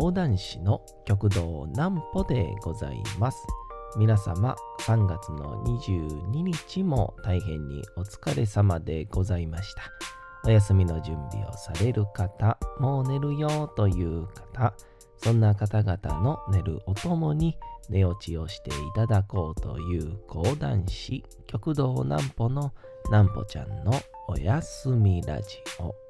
講談師の極道南歩でございます。皆様、3月の22日も大変にお疲れ様でございました。お休みの準備をされる方、もう寝るよという方、そんな方々の寝るおともに寝落ちをしていただこうという講談師、極道南歩の南歩ちゃんのおやすみラジオ。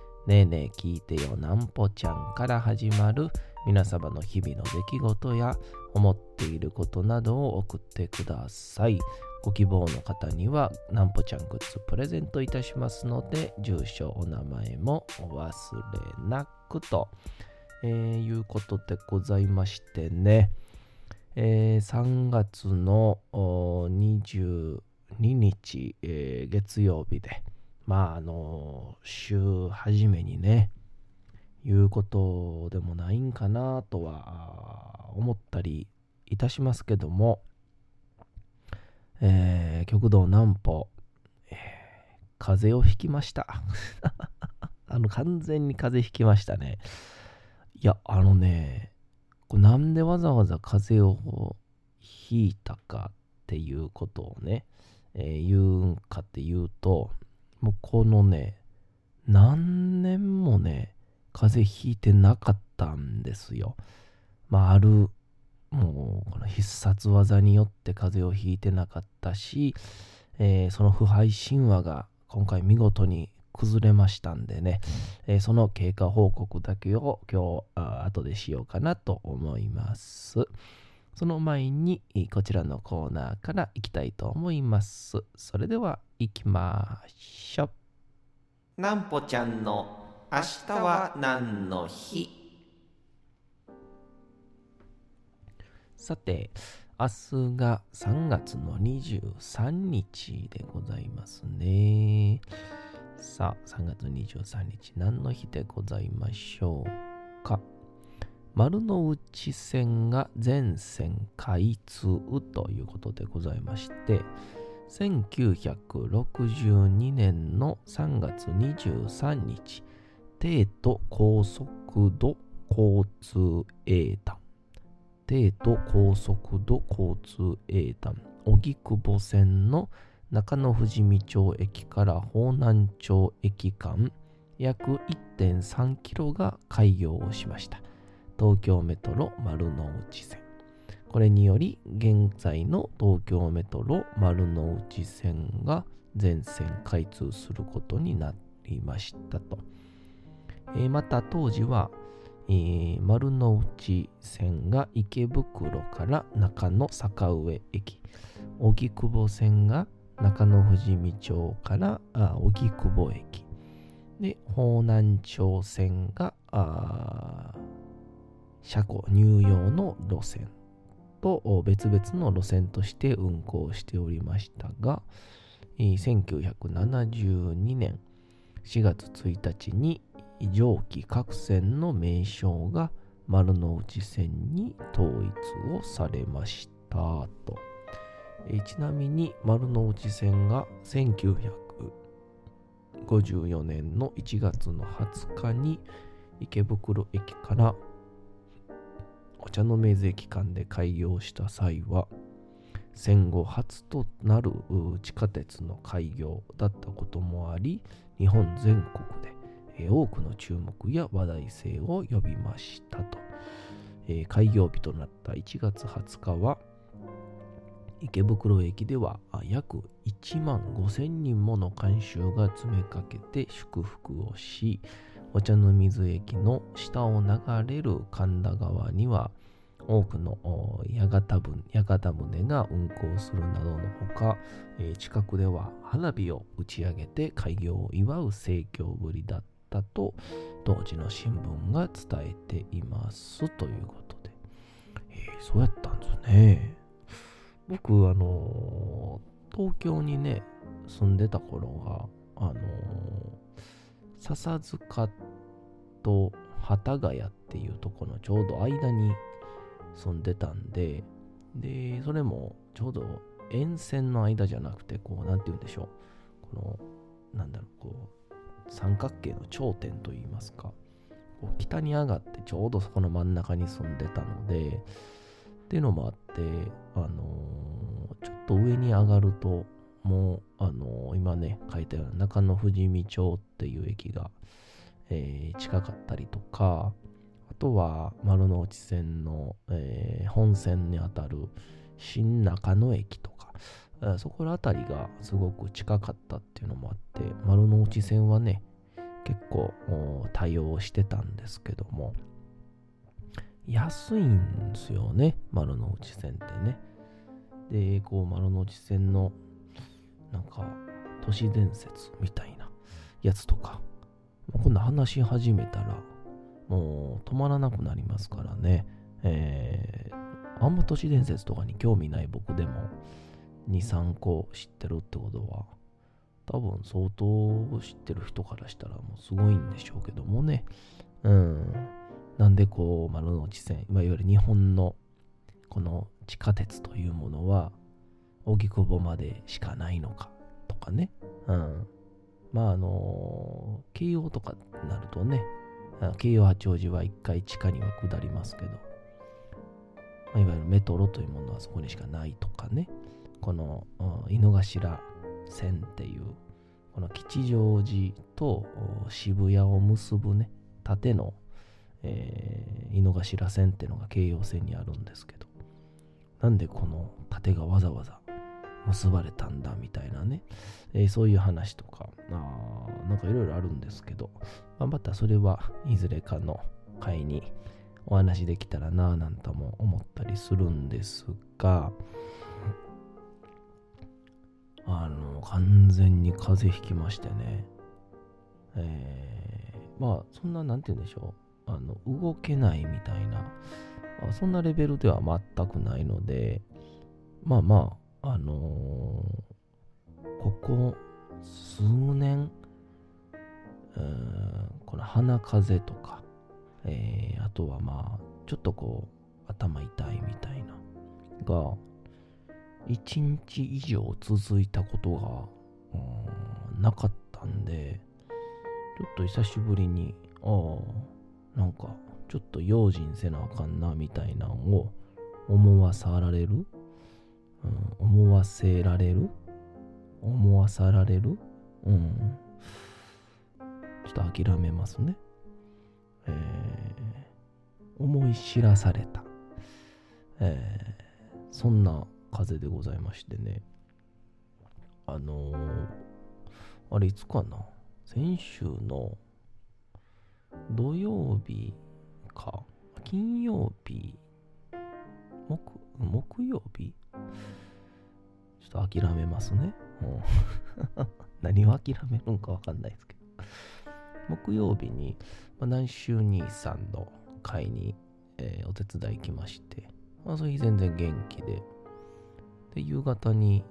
ねえねえ聞いてよなんぽちゃんから始まる皆様の日々の出来事や思っていることなどを送ってください。ご希望の方にはなんぽちゃんグッズプレゼントいたしますので住所お名前もお忘れなくと、えーいうことでございましてね、えー3月の22日、えー月曜日でまああの週初めにね言うことでもないんかなとは思ったりいたしますけども、えー極道南歩、えー風邪をひきました。あの完全に風邪ひきましたね。いやあのねこれなんでわざわざ風邪をひいたかっていうことをね、えー言うんかっていうともうこのね、何年もね、風邪ひいてなかったんですよ。まあ、ある、もう、この必殺技によって風邪をひいてなかったし、えーその腐敗神話が今回見事に崩れましたんでね、えーその経過報告だけを今日、あ後でしようかなと思います。その前に、こちらのコーナーから行きたいと思います。それでは、行きましょう。なんぽちゃんの明日は何の日？さて、明日が3月の23日でございますね。さあ、3月23日、何の日でございましょうか。丸の内線が全線開通ということでございまして、1962年の3月23日、帝都高速度交通英断。帝都高速度交通英断。荻窪線の中野富士見町駅から方南町駅間約1.3キロが開業をしました。東京メトロ丸の内線。これにより現在の東京メトロ丸の内線が全線開通することになりましたと、えーまた当時はえー丸の内線が池袋から中野坂上駅荻窪線が中野富士見町から荻窪駅。で方南町線が車庫入用の路線。と別々の路線として運行しておりましたが、1972年4月1日に上記各線の名称が丸の内線に統一をされましたと。ちなみに丸の内線が1954年の1月の20日に池袋駅からお茶の水駅間で開業した際は戦後初となる地下鉄の開業だったこともあり日本全国で多くの注目や話題性を呼びましたと、え開業日となった1月20日は池袋駅では約1万5000人もの観衆が詰めかけて祝福をしお茶の水駅の下を流れる神田川には多くの屋形船が運航するなどのほか、えー近くでは花火を打ち上げて開業を祝う盛況ぶりだったと当時の新聞が伝えていますということでそうやったんですね。僕、あのー、東京にね、住んでた頃が、あのー、笹塚と幡ヶ谷っていうとこのちょうど間に住んでたんで、で、それもちょうど沿線の間じゃなくて、こう、なんて言うんでしょう。この、なんだろう、こう、三角形の頂点といいますか、こう北に上がってちょうどそこの真ん中に住んでたので、っていうのもあって、あのー、ちょっと上に上がると、もう、あのー、今ね、書いたような中野富士見町っていう駅が、えー、近かったりとか、あとは丸の内線の、えー、本線にあたる新中野駅とか、そこら辺りがすごく近かったっていうのもあって、丸の内線はね、結構対応してたんですけども、安いんですよね、丸の内線ってね。で、こう、丸の内線の、なんか、都市伝説みたいなやつとか、今度話し始めたら、もう止まらなくなりますからね。えー、あんま都市伝説とかに興味ない僕でも、2、3個知ってるってことは、多分相当知ってる人からしたらもうすごいんでしょうけどもね。うん。なんでこう、丸の内線、いわゆる日本のこの地下鉄というものは、荻窪までしかないのかとかね。うん。まああの、京王とかになるとね、京王八王子は一回地下には下りますけど、まあ、いわゆるメトロというものはそこにしかないとかね。この井の頭線っていうこの吉祥寺と渋谷を結ぶね縦の、えー、井の頭線っていうのが京葉線にあるんですけどなんでこの縦がわざわざ結ばれたんだみたいなね、えー、そういう話とかあなんかいろいろあるんですけど、まあ、またそれはいずれかの回にお話できたらなぁなんとも思ったりするんですが、あの、完全に風邪ひきましてね。えー、まあ、そんな、なんて言うんでしょう。あの、動けないみたいな、そんなレベルでは全くないので、まあまあ、あのー、ここ数年、この鼻風邪とか、えー、あとはまあ、ちょっとこう、頭痛いみたいな、が、1日以上続いたことが、なかったんで、ちょっと久しぶりに、ああ、なんか、ちょっと用心せなあかんな、みたいなのを思わさられる、うん、思わせられる？思わさられる？うん。ちょっと諦めますね。えー、思い知らされた。えー、そんな風でございましてね。あのー、あれいつかな？先週の土曜日か金曜日？木木曜日？ちょっと諦めますね。何を諦めるんかわかんないですけど。木曜日に、まあ、南州兄さんの会に、えー、お手伝い行きまして、まあ、その日全然元気で、で、夕方に、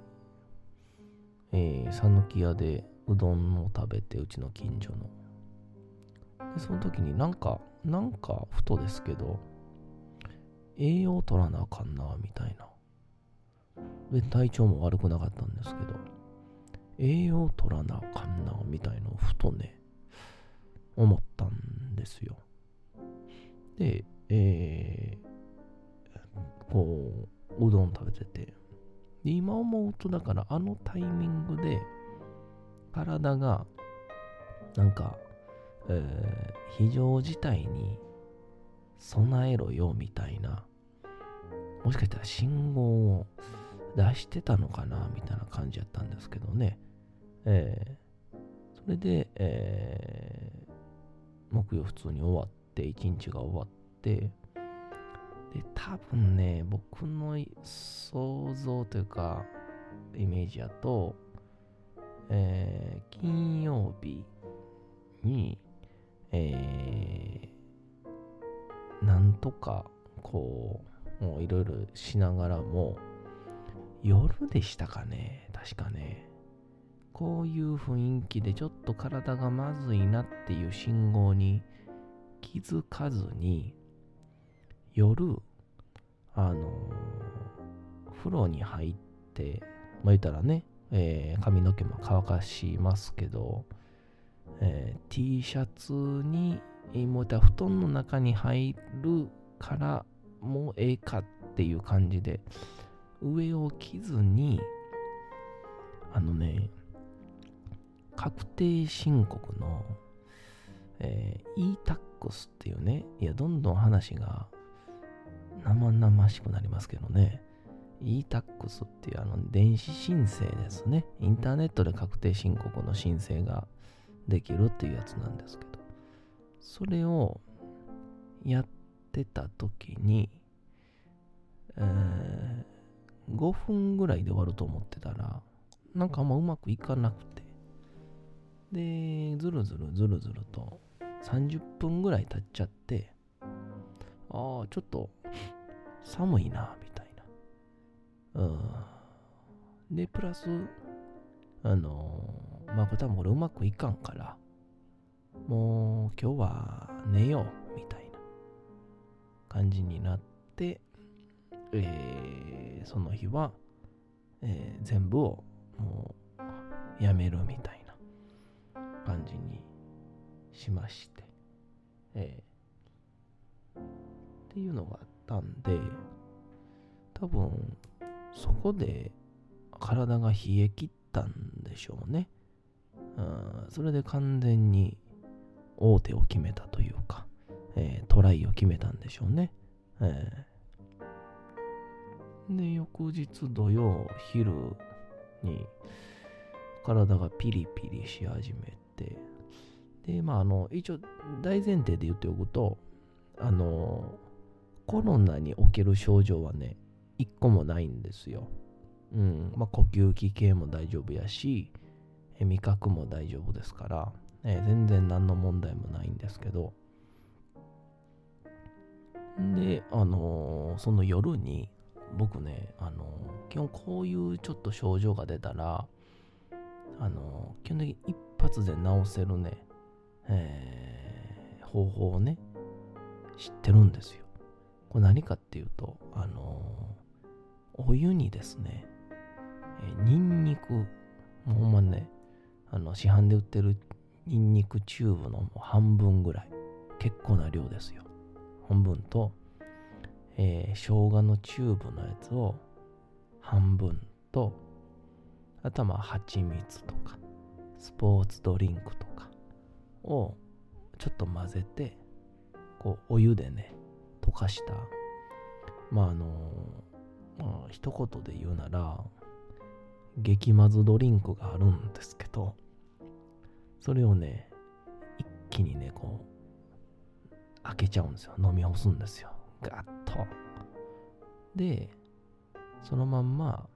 えー、讃岐屋でうどんを食べて、うちの近所の。で、その時になんか、なんか、ふとですけど、栄養取らなあかんな、みたいな。で、体調も悪くなかったんですけど、栄養取らなあかんな、みたいのをふとね、思ったんですよ。で、えー、こう、うどん食べてて、で今思うとだからあのタイミングで体がなんか、えー、非常事態に備えろよみたいなもしかしたら信号を出してたのかなみたいな感じやったんですけどね、えー、それで、えー、木曜普通に終わって一日が終わって。で、多分ね、僕の想像というか、イメージやと、えー、金曜日に、えー、なんとか、こういろいろしながらも、夜でしたかね、確かね。こういう雰囲気でちょっと体がまずいなっていう信号に気づかずに、夜、あの風呂に入って、まあ言ったらね、えー、髪の毛も乾かしますけど、えー、T シャツに、もうた布団の中に入るからもうええかっていう感じで、上を着ずに、あのね、確定申告の、えー、e-tax っていうね、いや、どんどん話が生々しくなりますけどね、e-tax っていうあの電子申請ですね。インターネットで確定申告の申請ができるっていうやつなんですけど、それをやってた時に、えー、5分ぐらいで終わると思ってたら、なんかあんまうまくいかなくて、で、ずるずるずるずると30分ぐらい経っちゃって、ああ、ちょっと寒いな、みたいな。うん。で、プラス、あのー、まあ、これ多分これうまくいかんから、もう今日は寝よう、みたいな感じになって、えー、その日は、えー、全部をもうやめるみたいな感じにしまして、えー、っていうのがあったんで、多分そこで体が冷え切ったんでしょうね。うん、それで完全に王手を決めたというか、えー、トライを決めたんでしょうね。えー、で、翌日土曜昼に体がピリピリし始めて、で、まあ、あの、一応大前提で言っておくと、あの、コロナにおける症状はね、一個もないんですよ。うん。まあ、呼吸器系も大丈夫やし、味覚も大丈夫ですから、え全然何の問題もないんですけど、で、あのー、その夜に、僕ね、あの、基本こういうちょっと症状が出たら、あの、基本的に一発で治せるね、えー、方法をね、知ってるんですよ。これ何かっていうと、あのお湯にですね、えー、ニンニク、もうほんまね、あの、市販で売ってるニンニクチューブの半分ぐらい、結構な量ですよ。半分と、えー、生姜のチューブのやつを半分と、あとはまあ蜂蜜とか、スポーツドリンクとかをちょっと混ぜて、こうお湯でね、溶かした、まああの、まあ一言で言うなら、激まずドリンクがあるんですけど、それをね、一気にね、こう、開けちゃうんですよ。飲み干すんですよ。ガッと。で、そのまんま、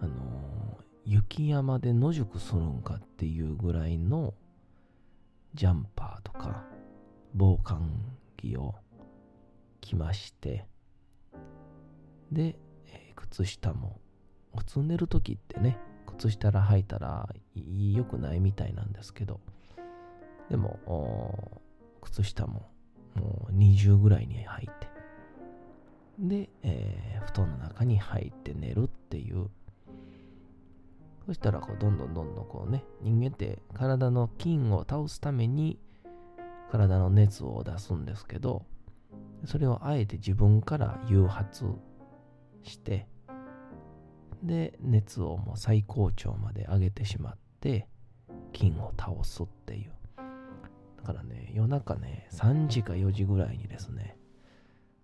あのー、雪山で野宿するんかっていうぐらいのジャンパーとか防寒着を着まして、で、えー、靴下も、普通寝るときってね、靴下ら履いたら良くないみたいなんですけど、でも、靴下ももう20ぐらいに履いて、で、えー、布団の中に入って寝るっていう。そしたらこうどんどんどんどんこうね、人間って体の菌を倒すために体の熱を出すんですけど、それをあえて自分から誘発して、で、熱をもう最高潮まで上げてしまって、菌を倒すっていう。からね、夜中ね、3時か4時ぐらいにですね、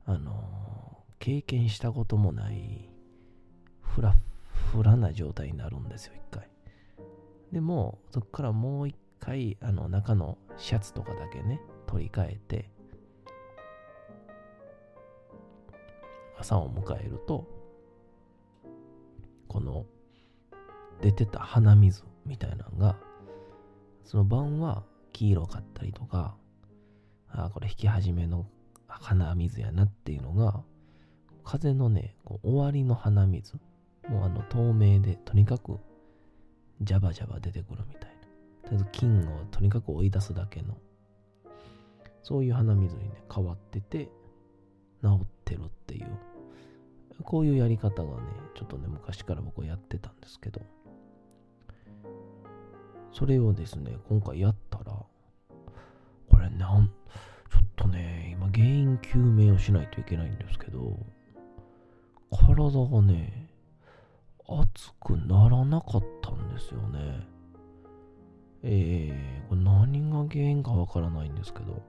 あのー、経験したこともない、フラフラな状態になるんですよ、一回。でも、そこからもう一回、あの、中のシャツとかだけね、取り替えて、朝を迎えると、この、出てた鼻水みたいなのが、その晩は黄色かったりとか、ああこれ引き始めの鼻水やなっていうのが、風のね、こう終わりの鼻水。もうあの透明で、とにかくジャバジャバ出てくるみたいな。とりあえず菌をとにかく追い出すだけの、そういう鼻水にね、変わってて、治ってるっていう、こういうやり方がね、ちょっとね、昔から僕はやってたんですけど、それをですね、今回やった原因究明をしないといけないんですけど、体がね、熱くならなかったんですよね。えー、これ何が原因かわからないんですけど、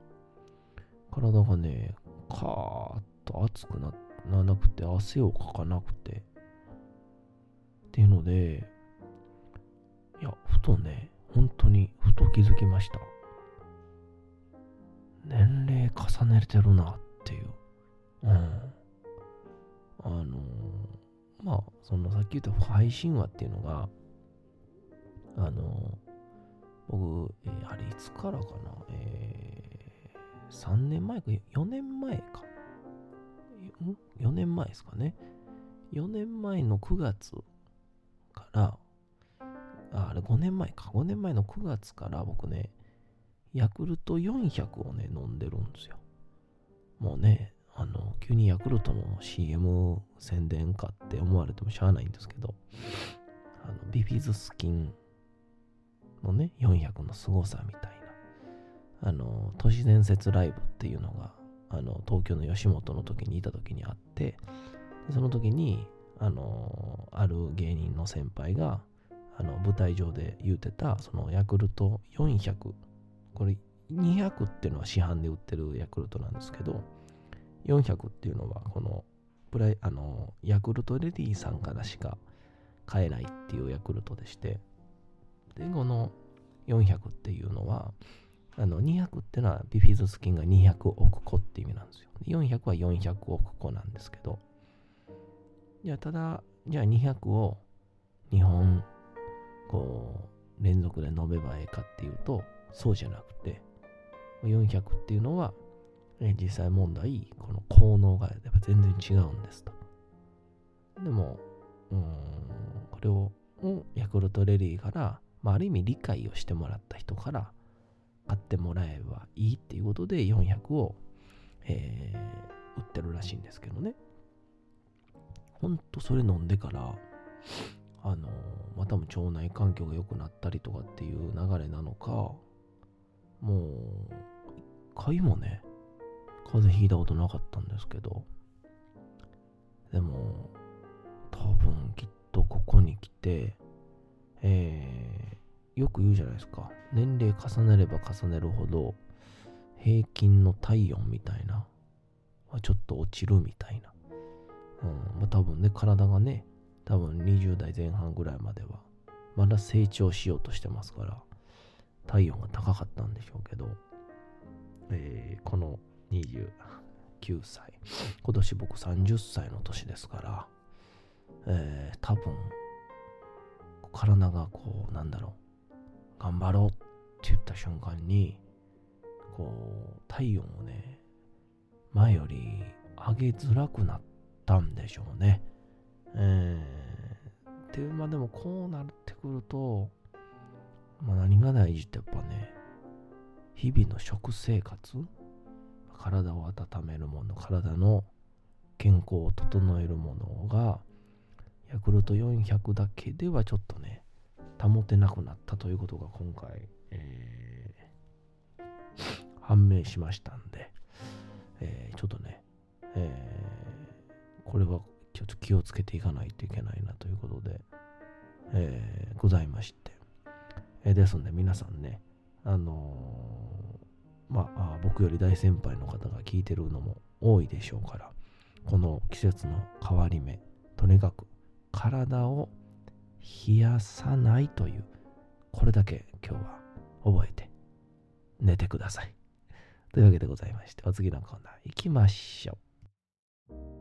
体がね、カーッと熱くならなくて、汗をかかなくて、っていうので、いや、ふとね、本当にふと気づきました。年齢重ねてるなっていう。うん。あのー、まあ、そのさっき言った配信話っていうのが、あのー、僕、えー、あれいつからかな、えー、3年前か、4年前か。ん ?4 年前ですかね。4年前の9月から、ああれ5年前か。5年前の9月から僕ね、ヤクルト400をね、飲んでるんですよ。もうね、あの、急にヤクルトの CM 宣伝かって思われてもしゃあないんですけど、あの、ビフィズスキンのね、400の凄さみたいな、あの、都市伝説ライブっていうのが、あの、東京の吉本の時にいた時にあって、その時に、あの、ある芸人の先輩が、あの舞台上で言うてたそのヤクルト400これ200っていうのは市販で売ってるヤクルトなんですけど400っていうのはこのプライあのヤクルトレディーさんからしか買えないっていうヤクルトでしてでこの400っていうのはあの200っていうのはビフィズス菌が200億個っていう意味なんですよ。400は400億個なんですけどじゃあただじゃあ200を日本こう、連続で飲めばええかっていうと、そうじゃなくて、400っていうのは、え実際問題、この効能がやっぱ全然違うんですと。でも、うん、これを、ヤクルトレリーから、まあ、ある意味理解をしてもらった人から買ってもらえばいいっていうことで400を、えー、売ってるらしいんですけどね。ほんとそれ飲んでから、あのまあ、多分腸内環境が良くなったりとかっていう流れなのか、もう、一回もね、風邪ひいたことなかったんですけど、でも、多分きっとここに来て、えー、よく言うじゃないですか。年齢重ねれば重ねるほど、平均の体温みたいな、ちょっと落ちるみたいな。うん、まあ多分ね、体がね、多分20代前半ぐらいまでは、まだ成長しようとしてますから、体温が高かったんでしょうけど、えー、この29歳、今年僕30歳の年ですから、えー、多分、体がこう、なんだろう、頑張ろうって言った瞬間に、こう、体温をね、前より上げづらくなったんでしょうね。えー、で、までもこうなってくると、まあ何が大事ってやっぱね、日々の食生活、体を温めるもの、体の健康を整えるものが、ヤクルト400だけではちょっとね、保てなくなったということが今回、えー、判明しましたんで、えー、ちょっとね、えー、これはちょっと気をつけていかないといけないなということで、えー、ございまして。え、ですんで皆さんね、あのー、まあ、僕より大先輩の方が聞いてるのも多いでしょうから、この季節の変わり目、とにかく体を冷やさないという、これだけ今日は覚えて寝てください。というわけでございまして、お次のコーナー行きましょう。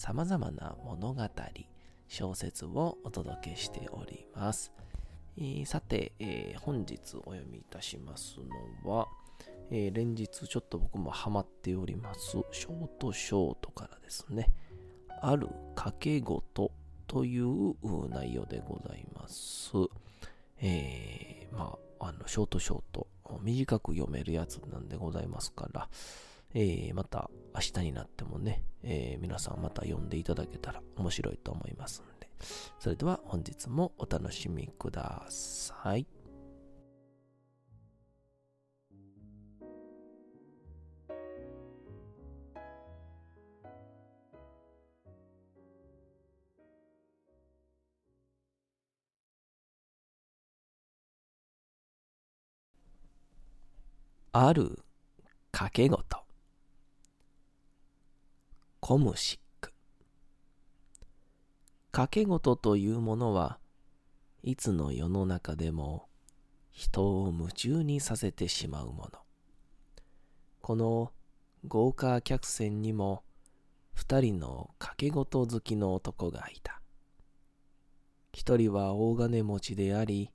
様々な物語、小説をお届けしております。えーさて、えー本日お読みいたしますのは、えー連日ちょっと僕もハマっております、ショートショートからですね、ある掛け事という内容でございます。えーまあ、あの、ショートショート、短く読めるやつなんでございますから、えーまた明日になってもね、えー皆さんまた読んでいただけたら面白いと思いますんで、それでは本日もお楽しみください。ある掛け事。コムシック。掛け事というものはいつの世の中でも人を夢中にさせてしまうもの。この豪華客船にも二人の掛け事好きの男がいた。一人は大金持ちであり、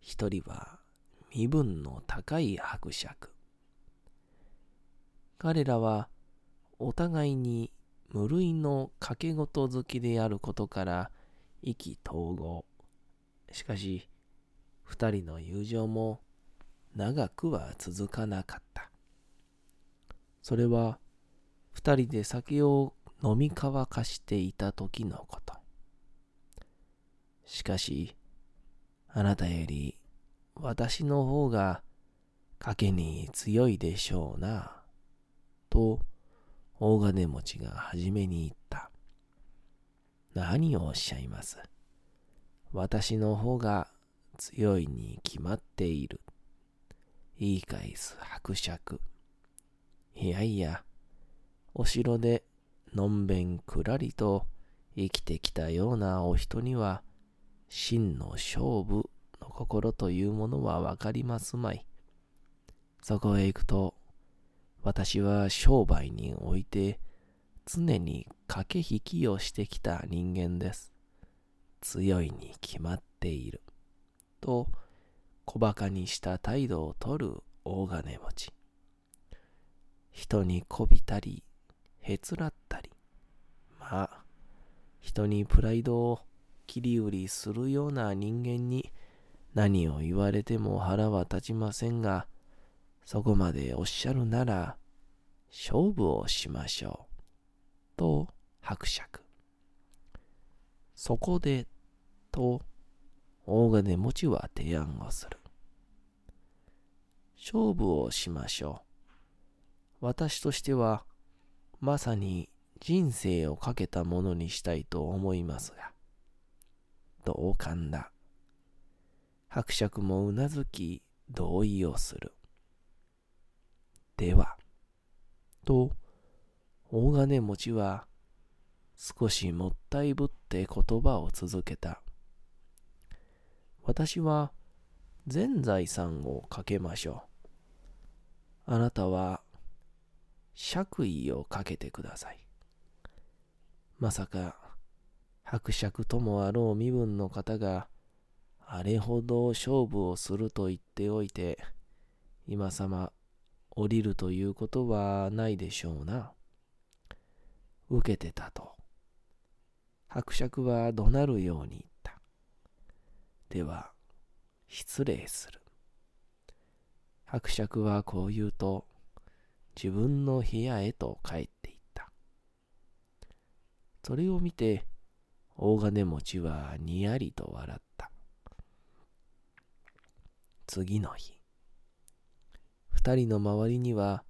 一人は身分の高い伯爵。彼らはお互いに無類の掛け事好きであることから意気投合。しかし、二人の友情も長くは続かなかった。それは二人で酒を飲み乾かしていた時のこと。しかし、あなたより私の方が賭けに強いでしょうな。と、大金持ちが初めに言った。何をおっしゃいます？私の方が強いに決まっている。言い返す伯爵。いやいや、お城でのんべんくらりと生きてきたようなお人には、真の勝負の心というものはわかりますまい。そこへ行くと、私は商売において常に駆け引きをしてきた人間です。強いに決まっている。と小馬鹿にした態度をとる大金持ち。人にこびたり、へつらったり。まあ、人にプライドを切り売りするような人間に何を言われても腹は立ちませんが、そこまでおっしゃるなら、勝負をしましょう。と、伯爵。そこで、と、大金持ちは提案をする。勝負をしましょう。私としては、まさに人生をかけたものにしたいと思いますが、同感だ。伯爵もうなずき同意をする。では、と、大金持ちは少しもったいぶって言葉を続けた。私は全財産をかけましょう。あなたは爵位をかけてください。まさか、伯爵ともあろう身分の方が、あれほど勝負をすると言っておいて、今さま降りるということはないでしょうな。受けてたと。伯爵は怒鳴るように言った。では、失礼する。伯爵はこう言うと、自分の部屋へと帰っていった。それを見て、大金持ちはにやりと笑った。次の日、二人の周りには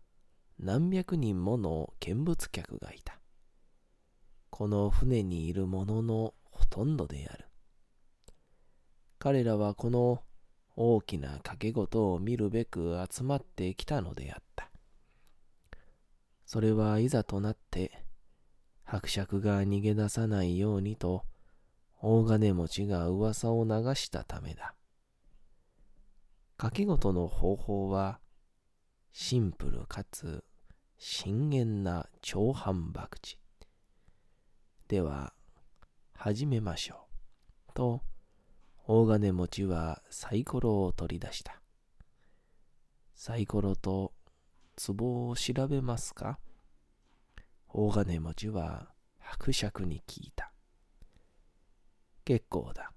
何百人もの見物客がいた。この船にいる者のほとんどである。彼らはこの大きな掛け事を見るべく集まってきたのであった。それはいざとなって伯爵が逃げ出さないようにと大金持ちが噂を流したためだ。掛け事の方法はシンプルかつ深遠な超反博打。では、始めましょう。と、大金持ちはサイコロを取り出した。サイコロと壺を調べますか？大金持ちは伯爵に聞いた。結構だ。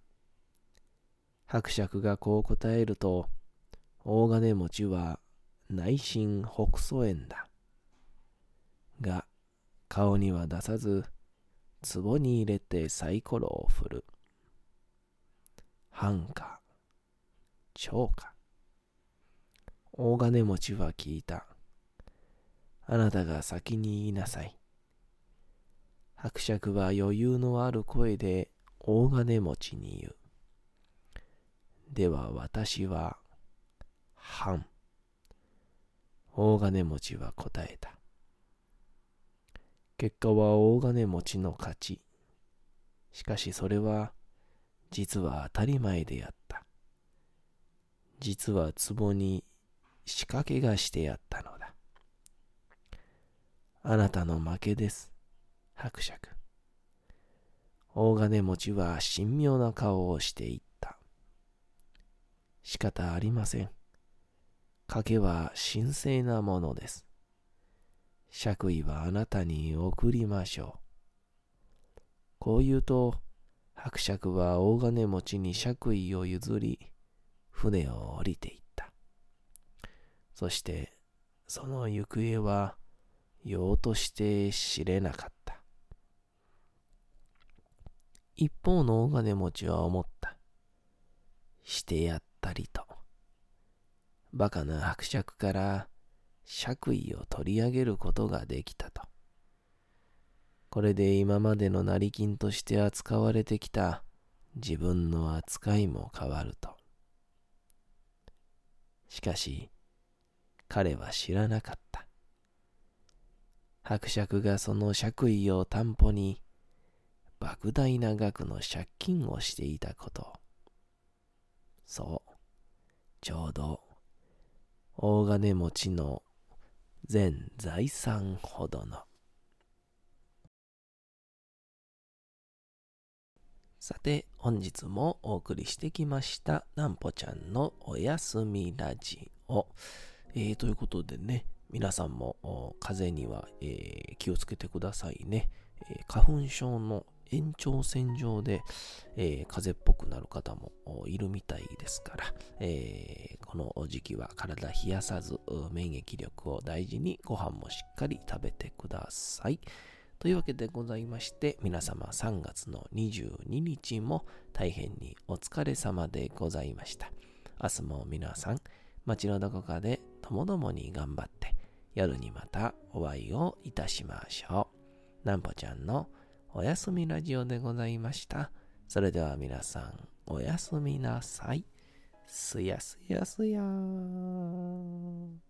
伯爵がこう答えると、大金持ちは内心北総園だ。が、顔には出さず、壺に入れてサイコロを振る。半か、超か。大金持ちは聞いた。あなたが先に言いなさい。伯爵は余裕のある声で大金持ちに言う。では私は、半。大金持ちは答えた。結果は大金持ちの勝ち。しかしそれは、実は当たり前であった。実は壺に仕掛けがしてあったのだ。あなたの負けです、伯爵。大金持ちは神妙な顔をしていった。仕方ありません。賭けは神聖なものです。爵位はあなたに送りましょう。こう言うと、伯爵は大金持ちに爵位を譲り、船を降りていった。そして、その行方は、用として知れなかった。一方の大金持ちは思った。してやったりと。バカな伯爵から爵位を取り上げることができたと。これで今までの成金として扱われてきた自分の扱いも変わると。しかし、彼は知らなかった。伯爵がその爵位を担保に、莫大な額の借金をしていたこと。そう、ちょうど、大金持ちの全財産ほどの。さて、本日もお送りしてきました、なんぽちゃんのおやすみラジオ。えー、ということでね、皆さんも風邪には、えー、気をつけてくださいね。えー、花粉症の延長線上で、えー、風邪っぽくなる方もいるみたいですから、えー、この時期は体冷やさず免疫力を大事にご飯もしっかり食べてください。というわけでございまして、皆様3月の22日も大変にお疲れ様でございました。明日も皆さん、街のどこかでともどもに頑張って、夜にまたお会いをいたしましょう。なんぽちゃんのおやすみラジオでございました。それでは皆さん、おやすみなさい。すやすやすやー。